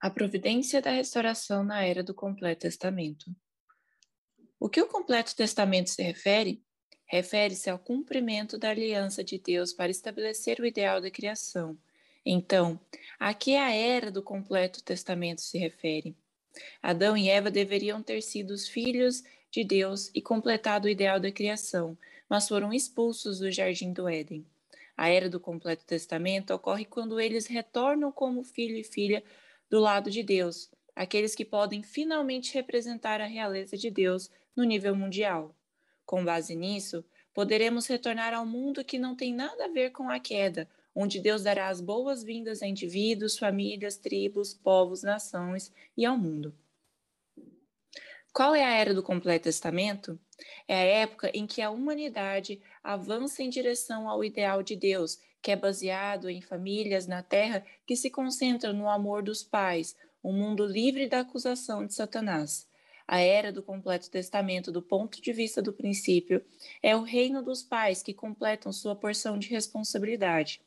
A providência da restauração na era do completo testamento. O que o completo testamento se refere? Refere-se ao cumprimento da aliança de Deus para estabelecer o ideal da criação. Então, a que a era do completo testamento se refere? Adão e Eva deveriam ter sido os filhos de Deus e completado o ideal da criação, mas foram expulsos do jardim do Éden. A era do completo testamento ocorre quando eles retornam como filho e filha do lado de Deus, aqueles que podem finalmente representar a realeza de Deus no nível mundial. Com base nisso, poderemos retornar ao mundo que não tem nada a ver com a queda, onde Deus dará as boas-vindas a indivíduos, famílias, tribos, povos, nações e ao mundo. Qual é a era do completo testamento? É a época em que a humanidade avança em direção ao ideal de Deus, que é baseado em famílias na terra que se concentram no amor dos pais, um mundo livre da acusação de Satanás. A era do completo testamento, do ponto de vista do princípio, é o reino dos pais que completam sua porção de responsabilidade.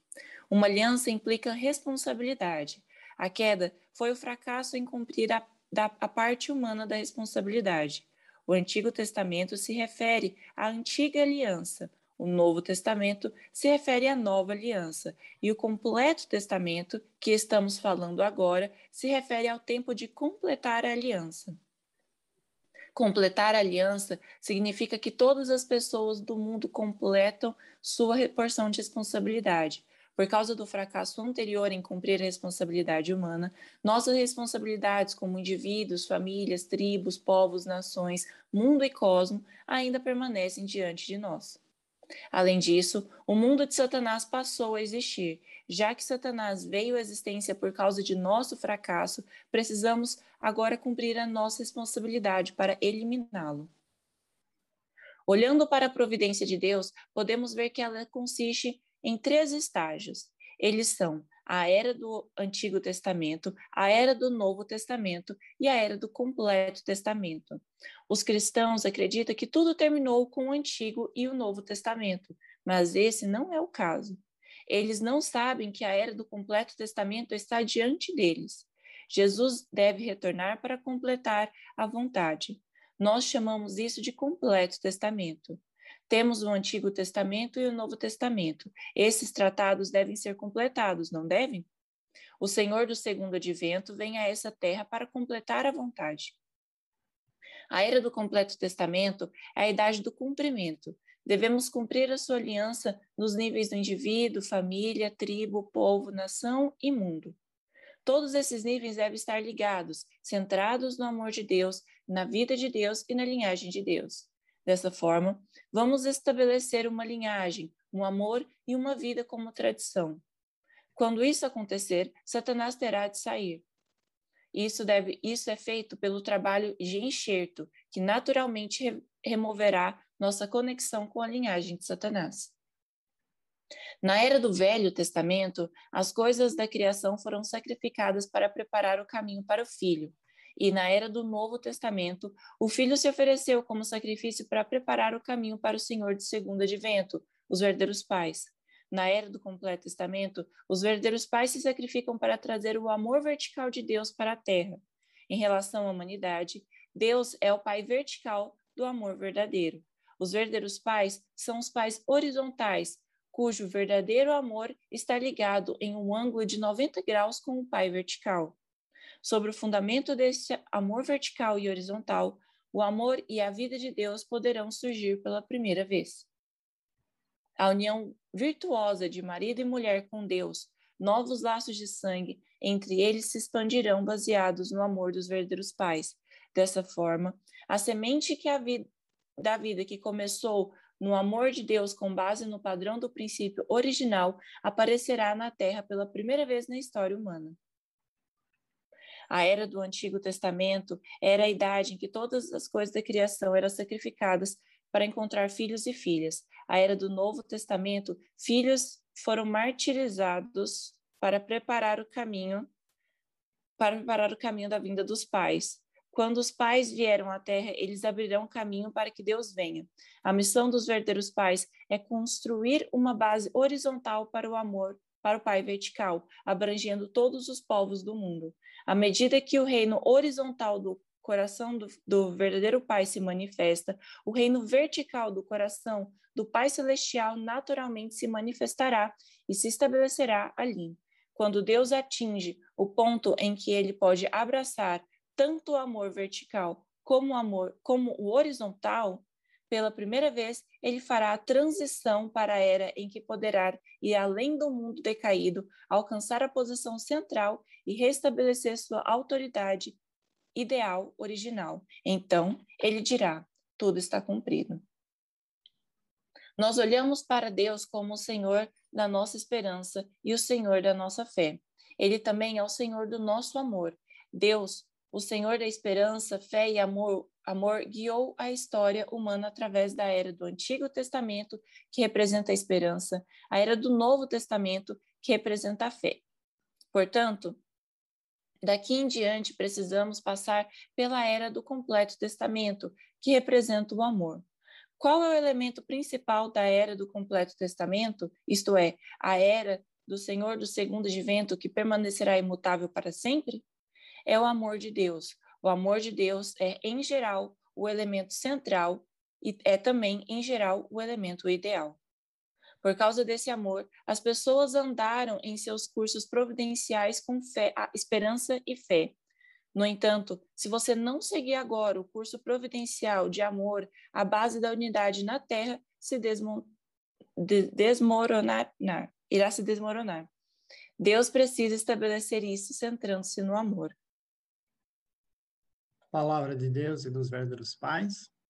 Uma aliança implica responsabilidade. A queda foi o fracasso em cumprir a, da, a parte humana da responsabilidade. O Antigo Testamento se refere à antiga aliança, o Novo Testamento se refere à nova aliança, e o completo testamento, que estamos falando agora, se refere ao tempo de completar a aliança. Completar a aliança significa que todas as pessoas do mundo completam sua porção de responsabilidade. Por causa do fracasso anterior em cumprir a responsabilidade humana, nossas responsabilidades como indivíduos, famílias, tribos, povos, nações, mundo e cosmo ainda permanecem diante de nós. Além disso, o mundo de Satanás passou a existir. Já que Satanás veio à existência por causa de nosso fracasso, precisamos agora cumprir a nossa responsabilidade para eliminá-lo. Olhando para a providência de Deus, podemos ver que ela consiste em três estágios. Eles são a era do Antigo Testamento, a era do Novo Testamento e a era do Completo Testamento. Os cristãos acreditam que tudo terminou com o Antigo e o Novo Testamento, mas esse não é o caso. Eles não sabem que a era do Completo Testamento está diante deles. Jesus deve retornar para completar a vontade. Nós chamamos isso de completo testamento. Temos o Antigo Testamento e o Novo Testamento. Esses tratados devem ser completados, não devem? O Senhor do segundo advento vem a essa terra para completar a vontade. A era do completo testamento é a idade do cumprimento. Devemos cumprir a sua aliança nos níveis do indivíduo, família, tribo, povo, nação e mundo. Todos esses níveis devem estar ligados, centrados no amor de Deus, na vida de Deus e na linhagem de Deus. Dessa forma, vamos estabelecer uma linhagem, um amor e uma vida como tradição. Quando isso acontecer, Satanás terá de sair. Isso, deve, isso é feito pelo trabalho de enxerto, que naturalmente re, removerá nossa conexão com a linhagem de Satanás. Na era do Velho Testamento, as coisas da criação foram sacrificadas para preparar o caminho para o Filho, e na era do Novo Testamento, o Filho se ofereceu como sacrifício para preparar o caminho para o Senhor de segundo advento, os verdadeiros pais. Na era do completo testamento, os verdadeiros pais se sacrificam para trazer o amor vertical de Deus para a terra. Em relação à humanidade, Deus é o pai vertical do amor verdadeiro. Os verdadeiros pais são os pais horizontais, cujo verdadeiro amor está ligado em um ângulo de 90 graus com o pai vertical. Sobre o fundamento desse amor vertical e horizontal, o amor e a vida de Deus poderão surgir pela primeira vez. A união virtuosa de marido e mulher com Deus, novos laços de sangue entre eles se expandirão baseados no amor dos verdadeiros pais. Dessa forma, a semente que a vida, da vida que começou no amor de Deus com base no padrão do princípio original aparecerá na Terra pela primeira vez na história humana. A era do Antigo Testamento era a idade em que todas as coisas da criação eram sacrificadas para encontrar filhos e filhas. A era do Novo Testamento, filhos foram martirizados para preparar o caminho para preparar o caminho da vinda dos pais. Quando os pais vieram à terra, eles abrirão caminho para que Deus venha. A missão dos verdadeiros pais é construir uma base horizontal para o amor para o Pai vertical, abrangendo todos os povos do mundo. À medida que o reino horizontal do coração do, do, verdadeiro Pai se manifesta, o reino vertical do coração do Pai Celestial naturalmente se manifestará e se estabelecerá ali. Quando Deus atinge o ponto em que ele pode abraçar tanto o amor vertical como o amor como o horizontal, pela primeira vez, ele fará a transição para a era em que poderá ir além do mundo decaído, alcançar a posição central e restabelecer sua autoridade ideal original. Então, ele dirá: tudo está cumprido. Nós olhamos para Deus como o Senhor da nossa esperança e o Senhor da nossa fé. Ele também é o Senhor do nosso amor. Deus, o Senhor da esperança, fé e amor, amor guiou a história humana através da era do Antigo Testamento, que representa a esperança, a era do Novo Testamento, que representa a fé. Portanto, daqui em diante precisamos passar pela era do completo testamento, que representa o amor. Qual é o elemento principal da era do completo testamento, isto é, a era do Senhor do segundo advento que permanecerá imutável para sempre? É o amor de Deus, o amor de Deus é, em geral, o elemento central e é também, em geral, o elemento ideal. Por causa desse amor, as pessoas andaram em seus cursos providenciais com fé, esperança e fé. No entanto, se você não seguir agora o curso providencial de amor, a base da unidade na Terra se desmo de desmoronar, irá se desmoronar. Deus precisa estabelecer isso centrando-se no amor palavra de Deus e dos verdadeiros pais.